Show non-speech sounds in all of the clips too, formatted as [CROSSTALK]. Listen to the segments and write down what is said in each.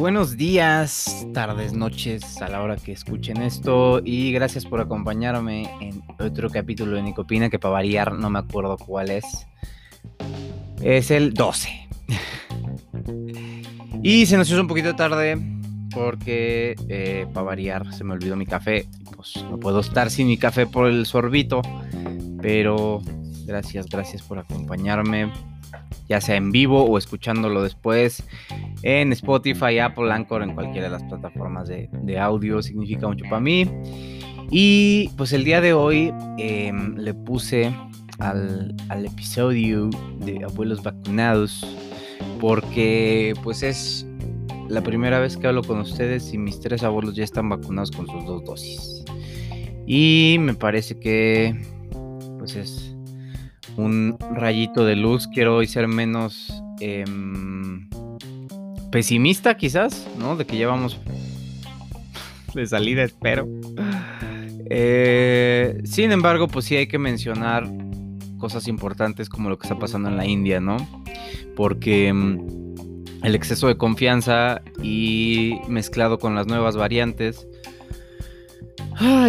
Buenos días, tardes, noches a la hora que escuchen esto y gracias por acompañarme en otro capítulo de Nicopina que para variar no me acuerdo cuál es. Es el 12. [LAUGHS] y se nos hizo un poquito tarde porque eh, para variar se me olvidó mi café. Pues no puedo estar sin mi café por el sorbito, pero gracias, gracias por acompañarme ya sea en vivo o escuchándolo después en Spotify, Apple, Anchor, en cualquiera de las plataformas de, audio, significa mucho para mí. Y pues el día de hoy em, le puse al, episodio de Abuelos Vacunados porque pues es la primera vez que hablo con ustedes y mis tres abuelos ya están vacunados con sus dos dosis. Y me parece que pues es un rayito de luz. Quiero hoy ser menos em, pesimista quizás, ¿no? De que llevamos [LAUGHS] de salida, espero. Eh, sin embargo, pues sí hay que mencionar cosas importantes como lo que está pasando en la India, ¿no? Porque em, el exceso de confianza y mezclado con las nuevas variantes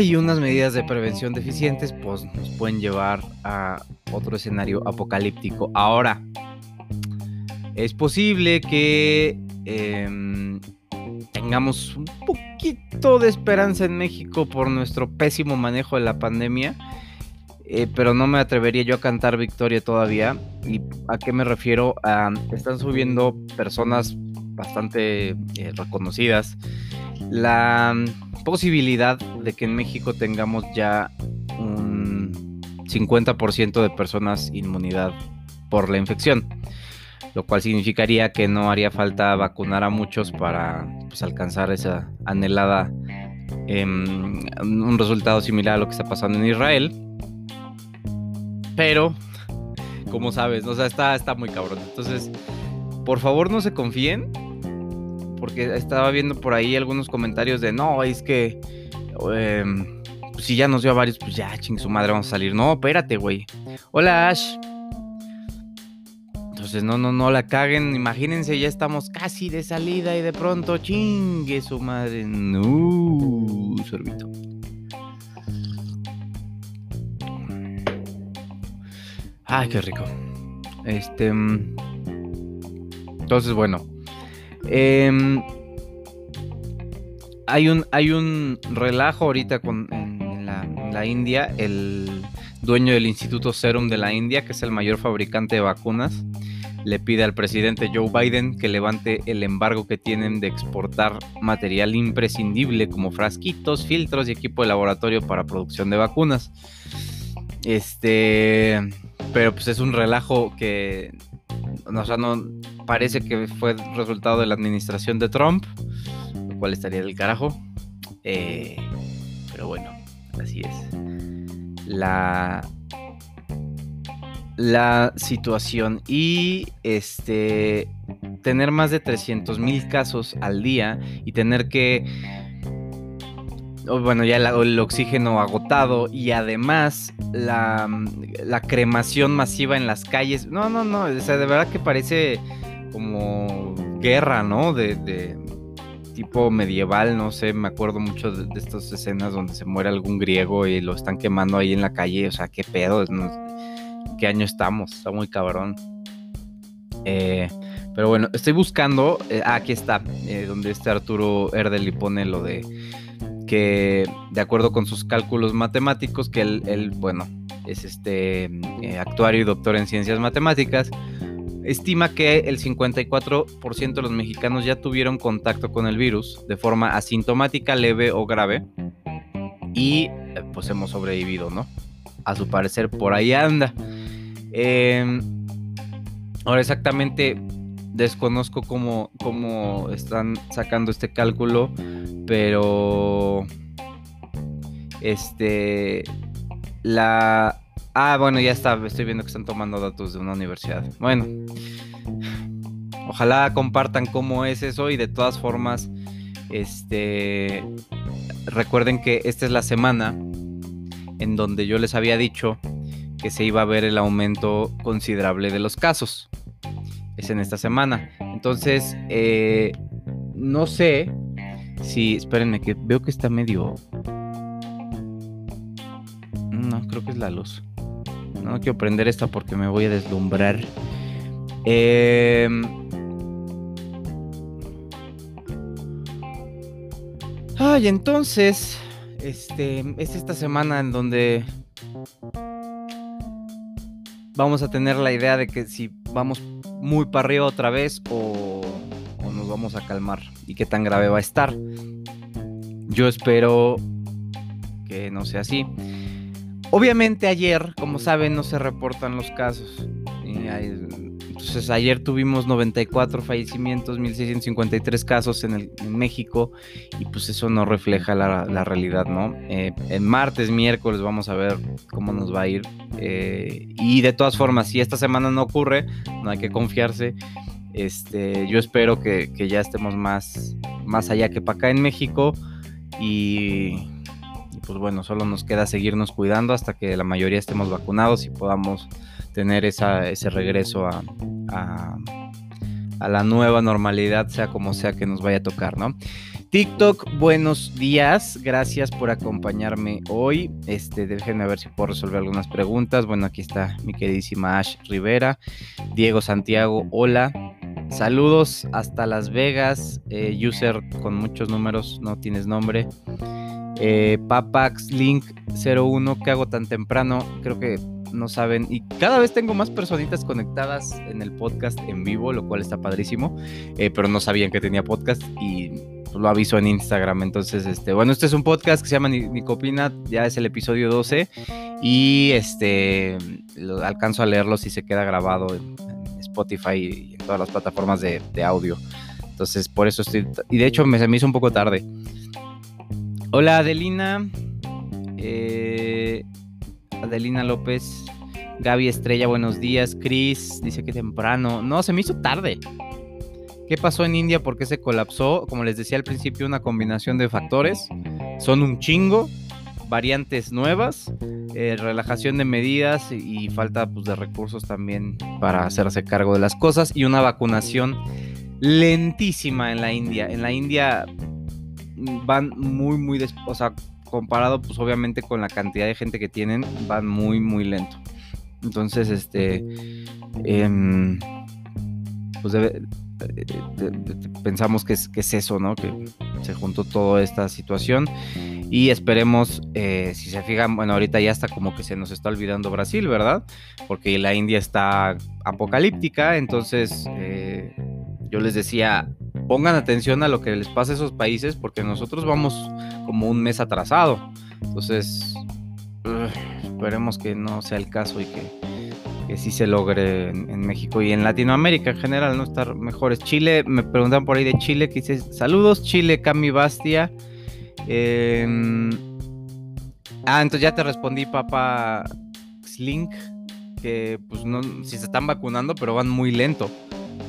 y unas medidas de prevención deficientes, pues nos pueden llevar a otro escenario apocalíptico. Ahora, es posible que em, tengamos un poquito de esperanza en México por nuestro pésimo manejo de la pandemia. Eh, pero no me atrevería yo a cantar victoria todavía. ¿Y a qué me refiero? están subiendo personas bastante eh, reconocidas la posibilidad de que en México tengamos ya un 50% de personas inmunidad por la infección, lo cual significaría que no haría falta vacunar a muchos para pues, alcanzar esa anhelada em, un resultado similar a lo que está pasando en Israel. Pero, como sabes, o sea, está, está muy cabrón. Entonces, por favor no se confíen porque estaba viendo por ahí algunos comentarios de no, es que em, pues si ya nos dio a varios, pues ya, ching su madre, vamos a salir. No, espérate, güey. Hola, Ash. Entonces, no, no, no la caguen. Imagínense, ya estamos casi de salida y de pronto chingue su madre. No, sorbito. Ay, qué rico. Este. Mm, entonces, bueno. Em, hay, un, hay un relajo ahorita con, en, la, India. El dueño del Instituto Serum de la India, que es el mayor fabricante de vacunas, le pide al presidente Joe Biden que levante el embargo que tienen de exportar material imprescindible como frasquitos, filtros y equipo de laboratorio para producción de vacunas. Este, pero pues es un relajo que o sea, no parece que fue resultado de la administración de Trump, lo cual estaría del carajo. Eh, pero bueno, así es. La la situación y este tener más de 300 mil casos al día y tener que bueno, ya el oxígeno agotado y además la, cremación masiva en las calles. No, no, no, o sea, de verdad que parece como guerra, ¿no? De, tipo medieval, no sé, me acuerdo mucho de, estas escenas donde se muere algún griego y lo están quemando ahí en la calle, o sea, qué pedo, ¿qué año estamos? Está muy cabrón. Eh, pero bueno, estoy buscando, eh, ah, aquí está, eh, donde este Arturo Erdeli pone lo de que de acuerdo con sus cálculos matemáticos, que él, bueno, es este eh, actuario y doctor en ciencias matemáticas, estima que el 54% de los mexicanos ya tuvieron contacto con el virus de forma asintomática, leve o grave, y eh, pues hemos sobrevivido, ¿no? A su parecer por ahí anda. Em, ahora exactamente desconozco cómo, cómo están sacando este cálculo pero este la ah bueno ya está estoy viendo que están tomando datos de una universidad. Bueno ojalá compartan cómo es eso y de todas formas este recuerden que esta es la semana en donde yo les había dicho que se iba a ver el aumento considerable de los casos es en esta semana entonces eh, no sé si, espérenme, que veo que está medio... No, creo que es la luz. No quiero prender esta porque me voy a deslumbrar. Eh... Ay, entonces, este, es esta semana en donde vamos a tener la idea de que si vamos muy para arriba otra vez o, nos vamos a calmar y qué tan grave va a estar. Yo espero que no sea así. Obviamente ayer, como saben, no se reportan los casos. Entonces ayer tuvimos 94 fallecimientos, 1653 casos en, el, México y pues eso no refleja la, realidad, ¿no? Eh, en martes, miércoles vamos a ver cómo nos va a ir. Eh, y de todas formas, si esta semana no ocurre, no hay que confiarse. Este, yo espero que, que ya estemos más, más allá que para acá en México y pues bueno, solo nos queda seguirnos cuidando hasta que la mayoría estemos vacunados y podamos tener ese regreso a, la nueva normalidad, sea como sea que nos vaya a tocar, ¿no? TikTok, buenos días, gracias por acompañarme hoy. Este, déjenme ver si puedo resolver algunas preguntas. Bueno, aquí está mi queridísima Ash Rivera, Diego Santiago, hola. Saludos hasta Las Vegas, eh, user con muchos números, no tienes nombre. Eh, Papax Link 01, ¿qué hago tan temprano? Creo que no saben. Y cada vez tengo más personitas conectadas en el podcast en vivo, lo cual está padrísimo. Eh, pero no sabían que tenía podcast y lo aviso en Instagram. Entonces, este, bueno, este es un podcast que se llama Nicopina, ya es el episodio 12. Y este lo, alcanzo a leerlo si se queda grabado en, Spotify y en todas las plataformas de, audio. Entonces, por eso estoy. Y de hecho, me, se me hizo un poco tarde. Hola Adelina. Eh, Adelina López. Gaby Estrella, buenos días. Chris dice que temprano. No, se me hizo tarde. ¿Qué pasó en India? ¿Por qué se colapsó? Como les decía al principio, una combinación de factores. Son un chingo, variantes nuevas, eh, relajación de medidas y falta pues, de recursos también para hacerse cargo de las cosas y una vacunación lentísima en la India. En la India van muy, muy, o sea, comparado pues obviamente con la cantidad de gente que tienen, van muy, muy lento. Entonces, este, em, pues pensamos que es, que es eso, ¿no? Que se juntó toda esta situación y esperemos, eh, si se fijan, bueno, ahorita ya está como que se nos está olvidando Brasil, ¿verdad? Porque la India está apocalíptica, entonces eh, yo les decía, pongan atención a lo que les pasa a esos países porque nosotros vamos como un mes atrasado. Entonces, esperemos que no sea el caso y que, que sí se logre en, México y en Latinoamérica en general, ¿no? Estar mejores. Chile, me preguntan por ahí de Chile, que dice, saludos Chile, Cami Bastia. Em, ah, entonces ya te respondí, papá Slink, que pues no, si se están vacunando, pero van muy lento.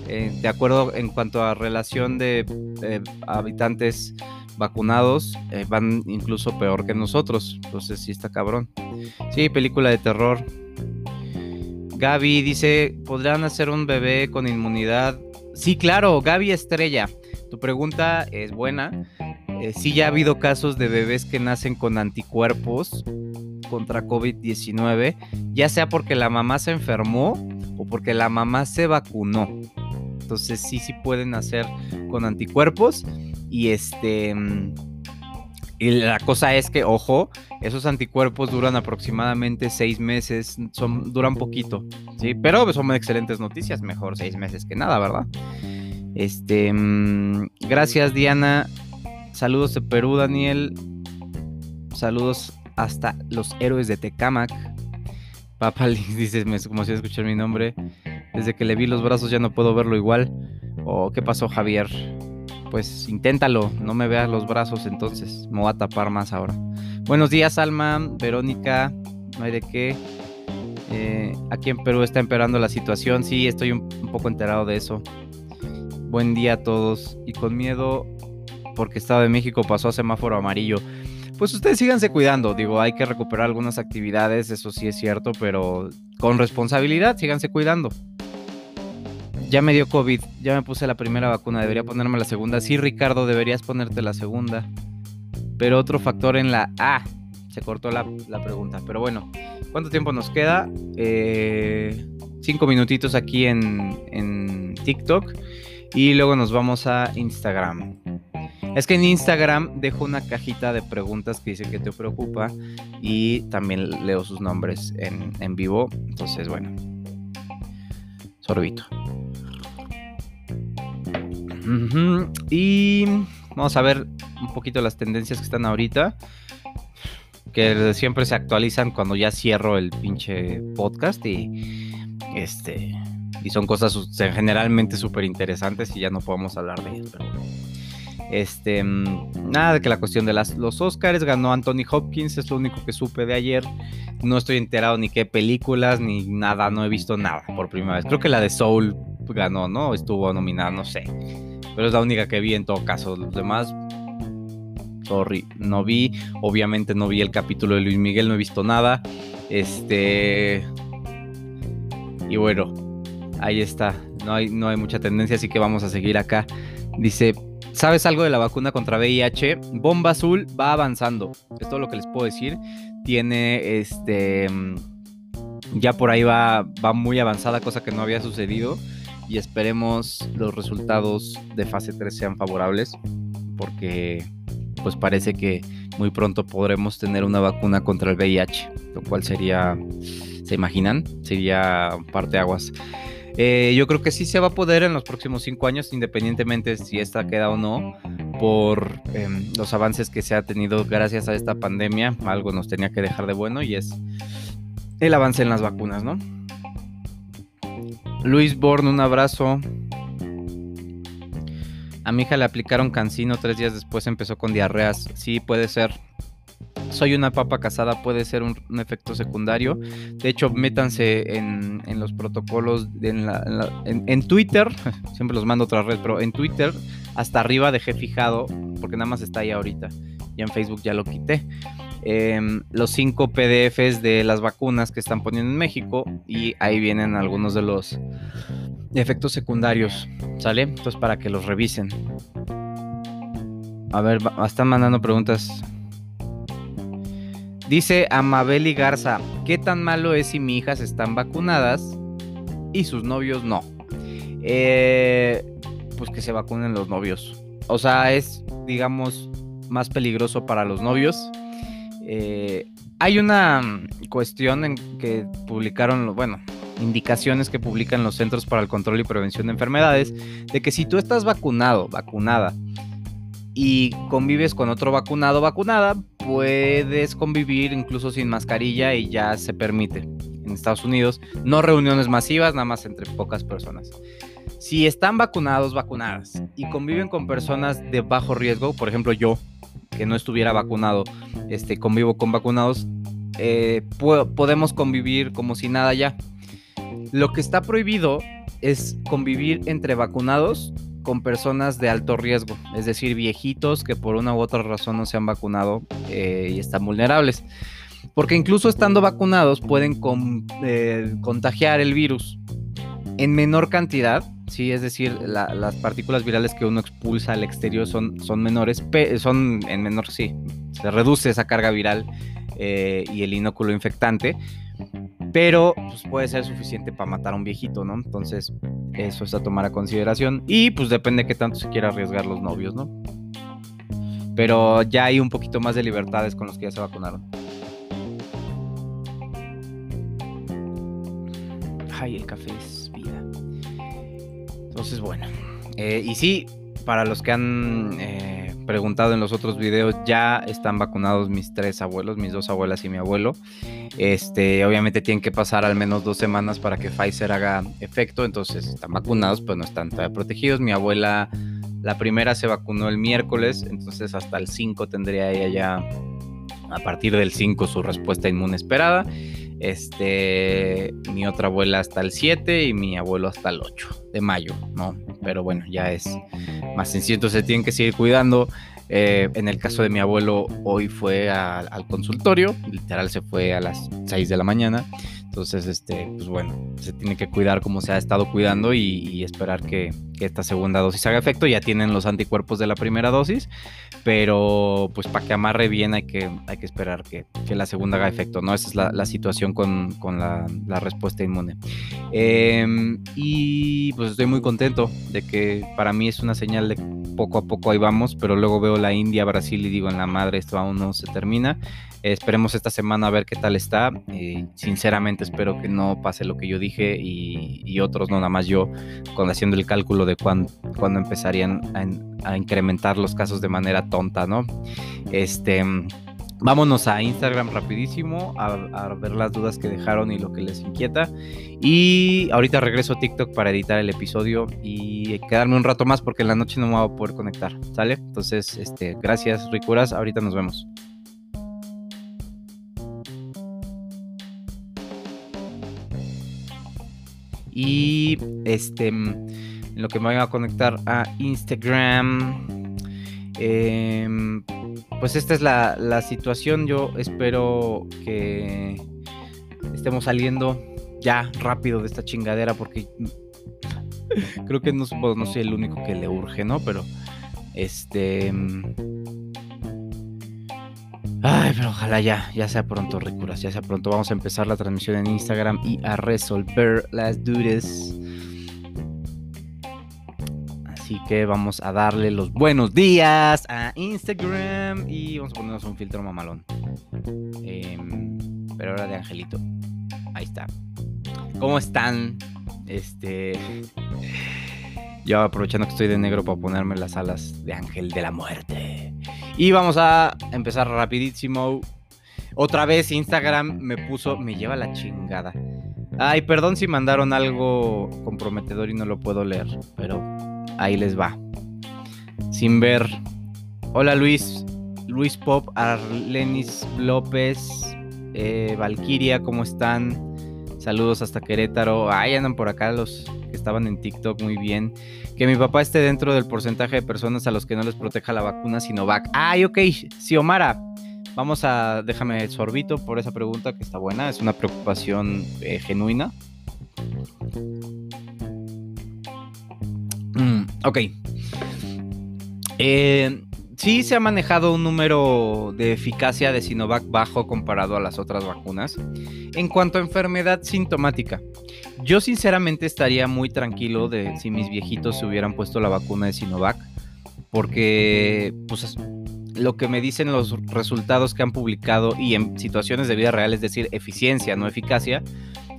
Eh, de acuerdo en cuanto a relación de eh, habitantes vacunados, eh, van incluso peor que nosotros. Entonces sí está cabrón. Sí, película de terror. Gaby dice, ¿podrán hacer un bebé con inmunidad? Sí, claro, Gaby Estrella. Tu pregunta es buena. sí ya ha habido casos de bebés que nacen con anticuerpos contra COVID-19, ya sea porque la mamá se enfermó o porque la mamá se vacunó. Entonces sí, sí pueden hacer con anticuerpos. Y este. Y la cosa es que, ojo, esos anticuerpos duran aproximadamente seis meses, son, duran poquito, ¿sí? Pero son excelentes noticias, mejor seis meses que nada, ¿verdad? Este, mm, gracias Diana, saludos de Perú Daniel, saludos hasta los héroes de Tecamac. Papa [LAUGHS] dices, como si escuchar mi nombre. Desde que le vi los brazos ya no puedo verlo igual. ¿O qué pasó, Javier? Pues inténtalo, no me veas los brazos entonces. Me voy a tapar más ahora. Buenos días, Alma, Verónica. No hay de qué. Eh, aquí en Perú está empeorando la situación. Sí, estoy un, poco enterado de eso. Buen día a todos. Y con miedo, porque Estado de México pasó a semáforo amarillo pues ustedes síganse cuidando. Digo, hay que recuperar algunas actividades, eso sí es cierto, pero con responsabilidad, síganse cuidando. Ya me dio COVID, ya me puse la primera vacuna, debería ponerme la segunda. Sí, Ricardo, deberías ponerte la segunda. Pero otro factor en la A, se cortó la, pregunta. Pero bueno, ¿cuánto tiempo nos queda? Eh, cinco minutitos aquí en, en TikTok y luego nos vamos a Instagram. Es que en Instagram dejo una cajita de preguntas que dice que te preocupa y también leo sus nombres en, en vivo. Entonces, bueno, sorbito. Y vamos a ver un poquito las tendencias que están ahorita. Que siempre se actualizan cuando ya cierro el pinche podcast. Y este. Y son cosas generalmente súper interesantes y ya no podemos hablar de ellas. Este, nada de que la cuestión de las, los Oscars ganó Anthony Hopkins, es lo único que supe de ayer. No estoy enterado ni qué películas ni nada, no he visto nada por primera vez. Creo que la de Soul ganó, ¿no? Estuvo nominada, no sé. Pero es la única que vi en todo caso. Los demás, sorry, no vi. Obviamente no vi el capítulo de Luis Miguel, no he visto nada. Este. Y bueno, ahí está. No hay, no hay mucha tendencia, así que vamos a seguir acá. Dice, ¿sabes algo de la vacuna contra VIH? Bomba azul va avanzando. Es todo lo que les puedo decir. Tiene este. Ya por ahí va, va muy avanzada, cosa que no había sucedido y esperemos los resultados de fase 3 sean favorables porque pues parece que muy pronto podremos tener una vacuna contra el VIH, lo cual sería, ¿se imaginan? Sería parte aguas. Eh, yo creo que sí se va a poder en los próximos cinco años, independientemente si esta queda o no, por em, los avances que se ha tenido gracias a esta pandemia. Algo nos tenía que dejar de bueno y es el avance en las vacunas, ¿no? Luis Born, un abrazo. A mi hija le aplicaron cancino, tres días después empezó con diarreas. Sí, puede ser. Soy una papa casada, puede ser un, efecto secundario. De hecho, métanse en, los protocolos, en, Twitter, [LAUGHS] siempre los mando a otra red, pero en Twitter hasta arriba dejé fijado, porque nada más está ahí ahorita. Ya en Facebook ya lo quité. Em, los cinco PDFs de las vacunas que están poniendo en México y ahí vienen algunos de los efectos secundarios, ¿sale? Entonces para que los revisen. A ver, están mandando preguntas. Dice Amabeli Garza, ¿qué tan malo es si mi hijas están vacunadas y sus novios no? Eh, pues que se vacunen los novios. O sea, es, digamos, más peligroso para los novios eh, hay una mm, cuestión en que publicaron, bueno, indicaciones que publican los Centros para el Control y Prevención de Enfermedades, de que si tú estás vacunado, vacunada, y convives con otro vacunado, vacunada, puedes convivir incluso sin mascarilla y ya se permite en Estados Unidos. No reuniones masivas, nada más entre pocas personas. Si están vacunados, vacunadas y conviven con personas de bajo riesgo, por ejemplo yo, que no estuviera vacunado, este, convivo con vacunados, eh, podemos convivir como si nada ya. Lo que está prohibido es convivir entre vacunados con personas de alto riesgo, es decir, viejitos que por una u otra razón no se han vacunado eh, y están vulnerables. Porque incluso estando vacunados pueden eh, contagiar el virus en menor cantidad, Sí, es decir, las partículas virales que uno expulsa al exterior son, son menores, son en menor, sí, se reduce esa carga viral eh, y el inóculo infectante, pero pues, puede ser suficiente para matar a un viejito, ¿no? Entonces, eso es a tomar a consideración y pues depende de qué tanto se quiera arriesgar los novios, ¿no? Pero ya hay un poquito más de libertades con los que ya se vacunaron. Ay, el café es entonces, bueno. Eh, y sí, para los que han eh, preguntado en los otros videos, ya están vacunados mis tres abuelos, mis dos abuelas y mi abuelo. Este, obviamente tienen que pasar al menos dos semanas para que Pfizer haga efecto. Entonces están vacunados, pero no están todavía protegidos. Mi abuela, la primera se vacunó el miércoles, entonces hasta el 5 tendría ella ya, a partir del 5, su respuesta inmune esperada. Este, mi otra abuela hasta el 7 y mi abuelo hasta el 8 de mayo, ¿no? Pero bueno, ya es más sencillo, entonces tienen que seguir cuidando. Eh, en el caso de mi abuelo, hoy fue al consultorio, literal se fue a las 6 de la mañana. Entonces, este, pues bueno, se tiene que cuidar como se ha estado cuidando y, esperar que, esta segunda dosis haga efecto. Ya tienen los anticuerpos de la primera dosis, pero pues para que amarre bien hay que, hay que esperar que, la segunda haga efecto, ¿no? Esa es la, situación con, la, respuesta inmune. Em, y pues estoy muy contento de que para mí es una señal de poco a poco ahí vamos, pero luego veo la India, Brasil y digo, en la madre, esto aún no se termina. Esperemos esta semana a ver qué tal está. Eh, sinceramente espero que no pase lo que yo dije y, otros, no nada más yo, con haciendo el cálculo de cuándo, empezarían a, incrementar los casos de manera tonta, ¿no? Este... Vámonos a Instagram rapidísimo a, ver las dudas que dejaron y lo que les inquieta. Y ahorita regreso a TikTok para editar el episodio y quedarme un rato más porque en la noche no me voy a poder conectar. ¿Sale? Entonces, este, gracias, Ricuras. Ahorita nos vemos. Y este, en lo que me voy a conectar a Instagram. Em, pues esta es la, situación. Yo espero que estemos saliendo ya rápido de esta chingadera porque [LAUGHS] creo que no, no soy el único que le urge, ¿no? Pero este... Ay, pero ojalá ya, ya sea pronto, Ricuras, ya sea pronto. Vamos a empezar la transmisión en Instagram y a resolver las dudas. Así que vamos a darle los buenos días a Instagram y vamos a ponernos un filtro mamalón. Em, pero ahora de Angelito. Ahí está. ¿Cómo están? Este. Yo aprovechando que estoy de negro para ponerme las alas de Ángel de la Muerte. Y vamos a empezar rapidísimo. Otra vez Instagram me puso, me lleva la chingada. Ay, perdón si mandaron algo comprometedor y no lo puedo leer, pero ahí les va. Sin ver. Hola Luis, Luis Pop, Arlenis López, eh, Valkyria, ¿cómo están? Saludos hasta Querétaro. Ahí andan por acá los que estaban en TikTok muy bien que mi papá esté dentro del porcentaje de personas a los que no les proteja la vacuna Sinovac. Ay, ok, Xiomara. Vamos a, déjame sorbito por esa pregunta que está buena, es una preocupación eh, genuina. Mm, ok. Eh, sí se ha manejado un número de eficacia de Sinovac bajo comparado a las otras vacunas. En cuanto a enfermedad sintomática, yo sinceramente estaría muy tranquilo de si mis viejitos se hubieran puesto la vacuna de Sinovac, porque pues, lo que me dicen los resultados que han publicado y en situaciones de vida real, es decir, eficiencia, no eficacia,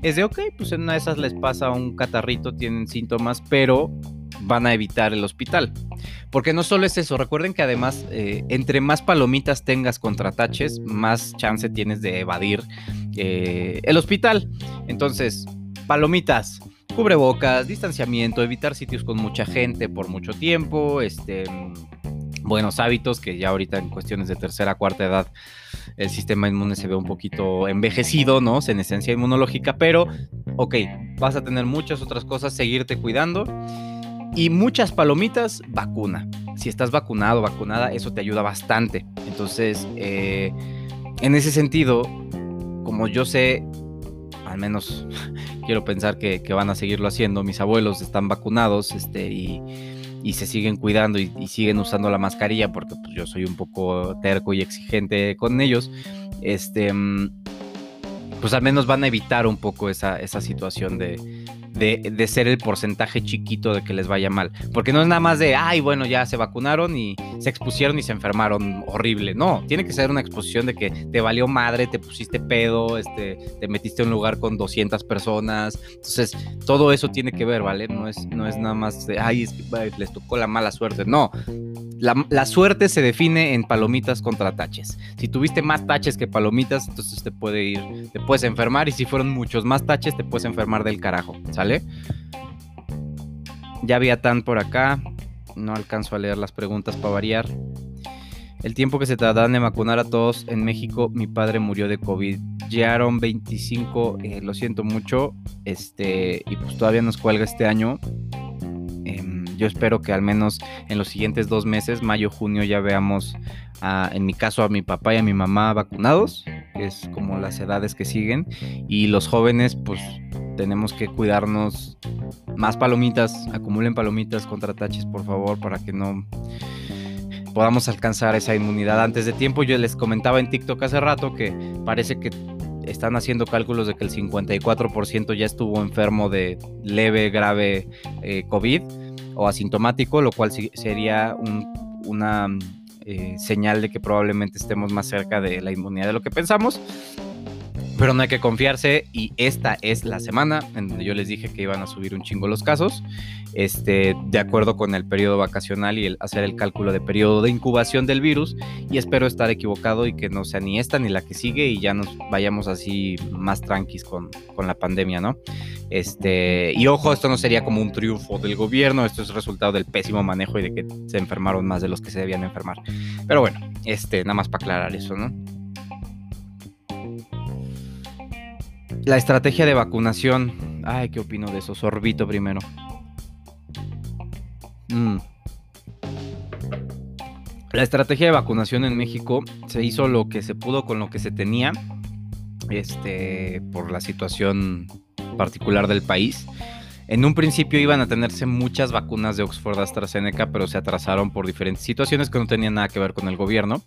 es de, ok, pues en una de esas les pasa un catarrito, tienen síntomas, pero van a evitar el hospital. Porque no solo es eso, recuerden que además, eh, entre más palomitas tengas contra taches, más chance tienes de evadir eh, el hospital. Entonces, palomitas, cubrebocas, distanciamiento, evitar sitios con mucha gente por mucho tiempo, este, buenos hábitos que ya ahorita en cuestiones de tercera, cuarta edad el sistema inmune se ve un poquito envejecido, ¿no? En esencia inmunológica, pero, ok, vas a tener muchas otras cosas, seguirte cuidando y muchas palomitas, vacuna. Si estás vacunado, vacunada, eso te ayuda bastante. Entonces, eh, en ese sentido, como yo sé al menos [LAUGHS] quiero pensar que, van a seguirlo haciendo. Mis abuelos están vacunados este, y, se siguen cuidando y, siguen usando la mascarilla porque pues, yo soy un poco terco y exigente con ellos. Este, pues al menos van a evitar un poco esa, esa situación de, de, ser el porcentaje chiquito de que les vaya mal. Porque no es nada más de, ay, bueno, ya se vacunaron y se expusieron y se enfermaron horrible. No, tiene que ser una exposición de que te valió madre, te pusiste pedo, este, te metiste en un lugar con 200 personas. Entonces, todo eso tiene que ver, ¿vale? No es, no es nada más de, ay, les tocó la mala suerte. No, la, suerte se define en palomitas contra taches. Si tuviste más taches que palomitas, entonces te puede ir, te puedes enfermar. Y si fueron muchos más taches, te puedes enfermar del carajo. Ya había tan por acá. No alcanzo a leer las preguntas para variar. El tiempo que se tardan en vacunar a todos en México, mi padre murió de COVID. Llegaron 25, lo siento mucho. Este, y pues todavía nos cuelga este año. Em, yo espero que al menos en los siguientes dos meses, mayo, junio, ya veamos, en mi caso, a mi papá y a mi mamá vacunados, es como las edades que siguen, y los jóvenes, pues tenemos que cuidarnos más palomitas, acumulen palomitas contra taches, por favor, para que no podamos alcanzar esa inmunidad antes de tiempo. Yo les comentaba en TikTok hace rato que parece que están haciendo cálculos de que el 54% ya estuvo enfermo de leve, grave eh, COVID o asintomático, lo cual sería una eh, señal de que probablemente estemos más cerca de la inmunidad de lo que pensamos. Pero no hay que confiarse y esta es la semana en donde yo les dije que iban a subir un chingo los casos, este, de acuerdo con el periodo vacacional y hacer el cálculo de periodo de incubación del virus. Y espero estar equivocado y que no sea ni esta ni la que sigue y ya nos vayamos así más tranquis con, con la pandemia, ¿no? Este, y ojo, esto no sería como un triunfo del gobierno, esto es resultado del pésimo manejo y de que se enfermaron más de los que se debían enfermar. Pero bueno, este, nada más para aclarar eso, ¿no? La estrategia de vacunación. Ay, ¿qué opino de eso? Sorbito primero. Mm. La estrategia de vacunación en México se hizo lo que se pudo con lo que se tenía. Este, por la situación particular del país. En un principio iban a tenerse muchas vacunas de Oxford AstraZeneca, pero se atrasaron por diferentes situaciones que no tenían nada que ver con el gobierno.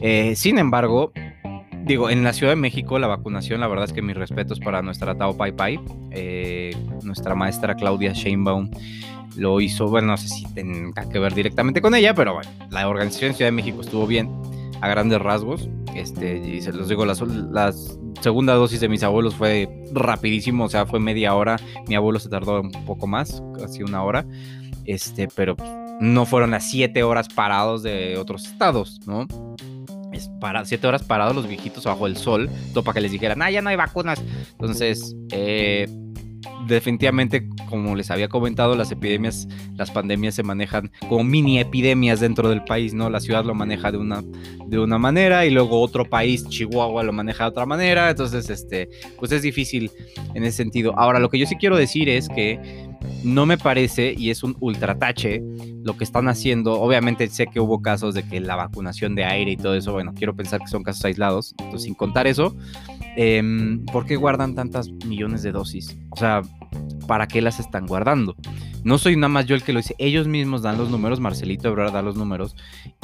Eh, sin embargo, digo, en la Ciudad de México la vacunación, la verdad es que mis respetos para nuestra Tao Pai Pai, eh, nuestra maestra Claudia Sheinbaum lo hizo, bueno, no sé si tenga que ver directamente con ella, pero bueno, la organización Ciudad de México estuvo bien, a grandes rasgos, este, y se los digo, la segunda dosis de mis abuelos fue rapidísimo, o sea, fue media hora, mi abuelo se tardó un poco más, casi una hora, este, pero no fueron las siete horas parados de otros estados, ¿no? Para siete horas parados los viejitos bajo el sol, todo para que les dijeran, ah, ya no hay vacunas. Entonces, eh, definitivamente, como les había comentado, las epidemias, las pandemias se manejan como mini epidemias dentro del país, ¿no? La ciudad lo maneja de una, de una manera y luego otro país, Chihuahua, lo maneja de otra manera. Entonces, este, pues es difícil en ese sentido. Ahora, lo que yo sí quiero decir es que no me parece, y es un ultratache, lo que están haciendo. Obviamente sé que hubo casos de que la vacunación de aire y todo eso, bueno, quiero pensar que son casos aislados. Entonces, sin contar eso, em, ¿por qué guardan tantas millones de dosis? O sea, ¿para qué las están guardando? No soy nada más yo el que lo dice. Ellos mismos dan los números, Marcelito Ebrard da los números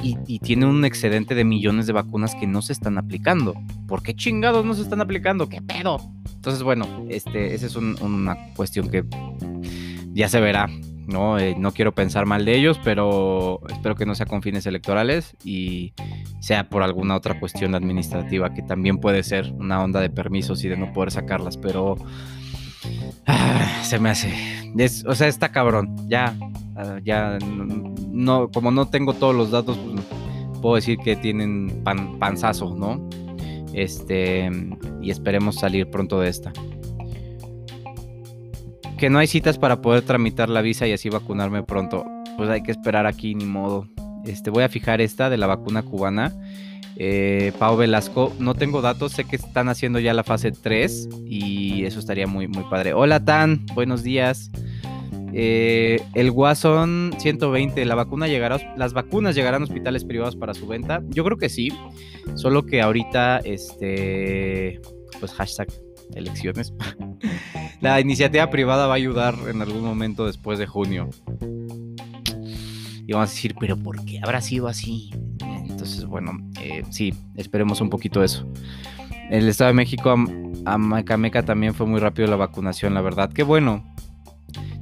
y, y, tiene un excedente de millones de vacunas que no se están aplicando. ¿Por qué chingados no se están aplicando? ¿Qué pedo? Entonces, bueno, este, esa es una cuestión que ya se verá. ¿no? Eh, no quiero pensar mal de ellos, pero espero que no sea con fines electorales y sea por alguna otra cuestión administrativa que también puede ser una onda de permisos y de no poder sacarlas, pero ah, se me hace, o sea, está cabrón, ya, ah, ya, no, como no tengo todos los datos, pues, puedo decir que tienen pan, panzazo, ¿no? Este, y esperemos salir pronto de esta que no hay citas para poder tramitar la visa y así vacunarme pronto. Pues hay que esperar aquí, ni modo. Este, voy a fijar esta de la vacuna cubana. Eh, Pau Velasco, no tengo datos, sé que están haciendo ya la fase 3 y eso estaría muy, muy padre. Hola Tan, buenos días. Eh, el Guasón 120, ¿la vacuna llegará, ¿las vacunas llegarán a hospitales privados para su venta? Yo creo que sí, solo que ahorita, este, pues hashtag elecciones. [LAUGHS] La iniciativa privada va a ayudar en algún momento después de junio. Y vamos a decir, pero ¿por qué habrá sido así? Entonces, bueno, eh, sí, esperemos un poquito eso. El Estado de México, a, Macameca también fue muy rápido la vacunación, la verdad. Qué bueno.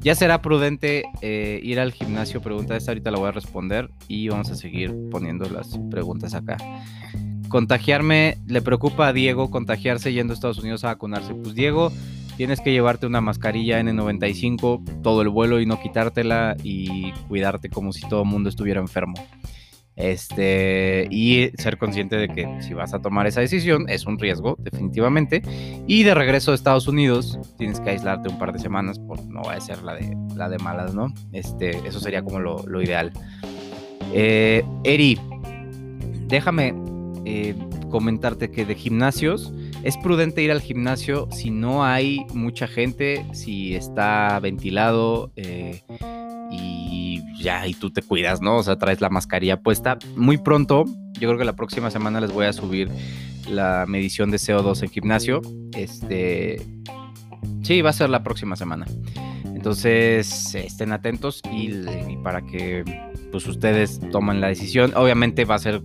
Ya será prudente eh, ir al gimnasio. Pregunta esta, ahorita la voy a responder. Y vamos a seguir poniendo las preguntas acá contagiarme, le preocupa a Diego contagiarse yendo a Estados Unidos a vacunarse. Pues Diego, tienes que llevarte una mascarilla N95 todo el vuelo y no quitártela y cuidarte como si todo el mundo estuviera enfermo. Este, y ser consciente de que si vas a tomar esa decisión es un riesgo, definitivamente. Y de regreso a Estados Unidos, tienes que aislarte un par de semanas, por no va a ser la de, la de malas, ¿no? Este, eso sería como lo, ideal. Eh, Eri, déjame eh, comentarte que de gimnasios es prudente ir al gimnasio si no hay mucha gente, si está ventilado eh, y ya, y tú te cuidas, ¿no? O sea, traes la mascarilla puesta. Muy pronto, yo creo que la próxima semana les voy a subir la medición de CO2 en gimnasio. Este, sí, va a ser la próxima semana. Entonces, estén atentos y, y para que pues ustedes tomen la decisión. Obviamente va a ser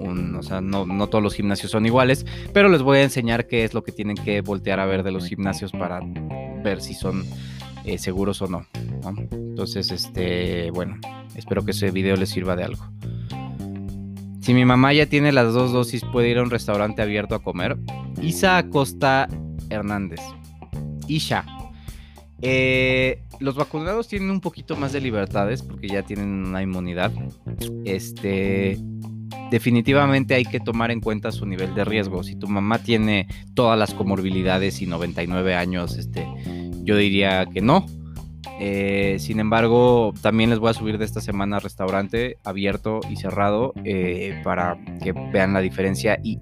o sea, no, todos los gimnasios son iguales, pero les voy a enseñar qué es lo que tienen que voltear a ver de los gimnasios para ver si son eh, seguros o no, Entonces, este, bueno, espero que ese video les sirva de algo. Si mi mamá ya tiene las dos dosis, puede ir a un restaurante abierto a comer. Isa Acosta Hernández. Isha. Eh, los vacunados tienen un poquito más de libertades porque ya tienen una inmunidad. Este definitivamente hay que tomar en cuenta su nivel de riesgo. Si tu mamá tiene todas las comorbilidades y 99 años, este, yo diría que no. Eh, sin embargo, también les voy a subir de esta semana restaurante abierto y cerrado eh, para que vean la diferencia y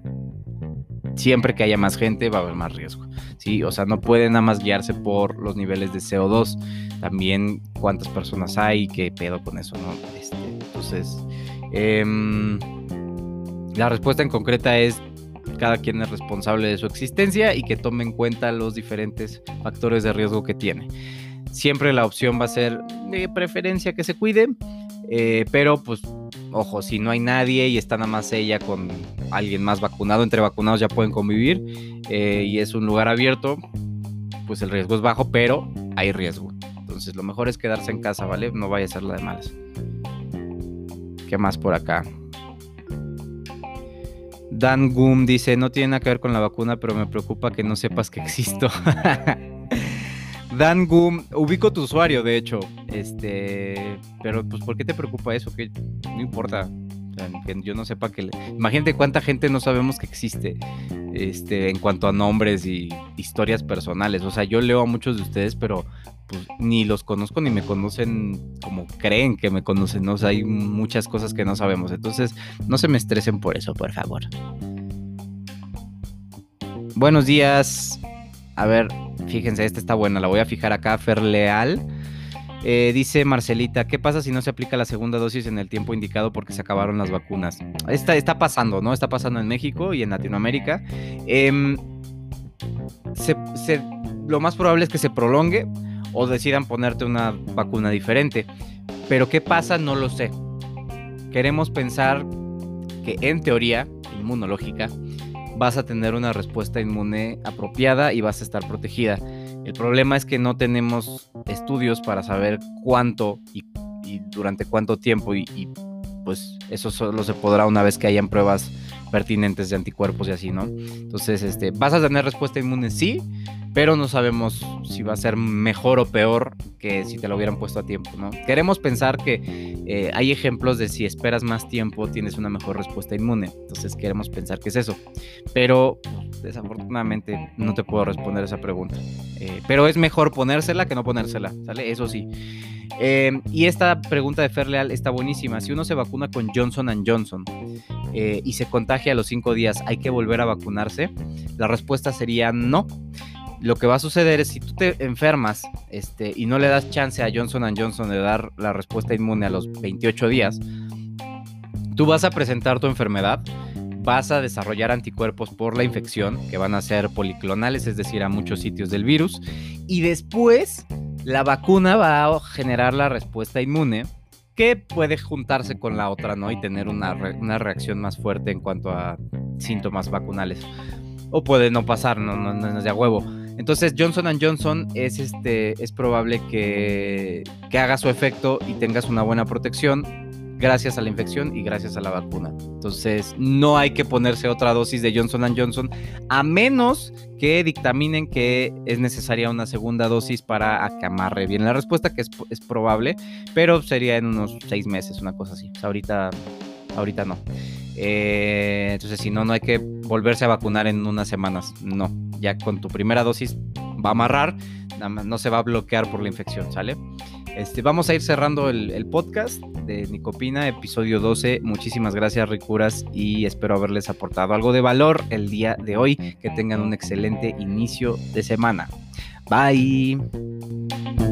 siempre que haya más gente va a haber más riesgo. ¿sí? O sea, no pueden nada más guiarse por los niveles de CO2, también cuántas personas hay, qué pedo con eso, ¿no? Este, entonces, eh, la respuesta en concreta es cada quien es responsable de su existencia y que tome en cuenta los diferentes factores de riesgo que tiene. Siempre la opción va a ser de preferencia que se cuide, eh, pero pues ojo, si no hay nadie y está nada más ella con alguien más vacunado, entre vacunados ya pueden convivir eh, y es un lugar abierto, pues el riesgo es bajo, pero hay riesgo. Entonces lo mejor es quedarse en casa, ¿vale? No vaya a ser la de malas. ¿Qué más por acá? Dan Goom dice, no tiene nada que ver con la vacuna, pero me preocupa que no sepas que existo. [LAUGHS] Dan Goom, ubico tu usuario, de hecho. Este, pero pues ¿por qué te preocupa eso? Que no importa. que yo no sepa que... Imagínate cuánta gente no sabemos que existe este, en cuanto a nombres y historias personales. O sea, yo leo a muchos de ustedes, pero pues, ni los conozco ni me conocen como creen que me conocen. ¿no? Hay muchas cosas que no sabemos. Entonces, no se me estresen por eso, por favor. Buenos días. A ver, fíjense, esta está buena. La voy a fijar acá. Fer Leal. Eh, dice Marcelita, ¿qué pasa si no se aplica la segunda dosis en el tiempo indicado porque se acabaron las vacunas? Está, está pasando, ¿no? Está pasando en México y en Latinoamérica. Em, lo más probable es que se prolongue o decidan ponerte una vacuna diferente. Pero ¿qué pasa? No lo sé. Queremos pensar que en teoría inmunológica vas a tener una respuesta inmune apropiada y vas a estar protegida. El problema es que no tenemos estudios para saber cuánto y, durante cuánto tiempo y, y, pues eso solo se podrá una vez que hayan pruebas pertinentes de anticuerpos y así, ¿no? Entonces, este, vas a tener respuesta inmune, sí, pero no sabemos si va a ser mejor o peor que si te lo hubieran puesto a tiempo, ¿no? Queremos pensar que eh, hay ejemplos de si esperas más tiempo tienes una mejor respuesta inmune, entonces queremos pensar que es eso, pero pues, desafortunadamente no te puedo responder esa pregunta, eh, pero es mejor ponérsela que no ponérsela, ¿sale? Eso sí. Eh, y esta pregunta de Ferleal está buenísima. Si uno se vacuna con Johnson Johnson y se contagia a los cinco días, ¿hay que volver a vacunarse? La respuesta sería no lo que va a suceder es si tú te enfermas este, y no le das chance a Johnson Johnson de dar la respuesta inmune a los 28 días, tú vas a presentar tu enfermedad, vas a desarrollar anticuerpos por la infección, que van a ser policlonales, es decir, a muchos sitios del virus, y después la vacuna va a generar la respuesta inmune que puede juntarse con la otra, ¿no? Y tener una, una reacción más fuerte en cuanto a síntomas vacunales. O puede no pasar, no, no, no es de a huevo. Entonces Johnson Johnson es, este, es probable que, que haga su efecto y tengas una buena protección gracias a la infección y gracias a la vacuna. Entonces, no hay que ponerse otra dosis de Johnson Johnson a menos que dictaminen que es necesaria una segunda dosis para acamarre bien la respuesta, que es, es probable, pero sería en unos seis meses, una cosa así. ahorita, ahorita no. Eh, entonces, si no, no hay que volverse a vacunar en unas semanas. No, ya con tu primera dosis va a amarrar, no se va a bloquear por la infección, ¿sale? Este, vamos a ir cerrando el, el, podcast de Nicopina, episodio 12. Muchísimas gracias, Ricuras, y espero haberles aportado algo de valor el día de hoy. Que tengan un excelente inicio de semana. Bye.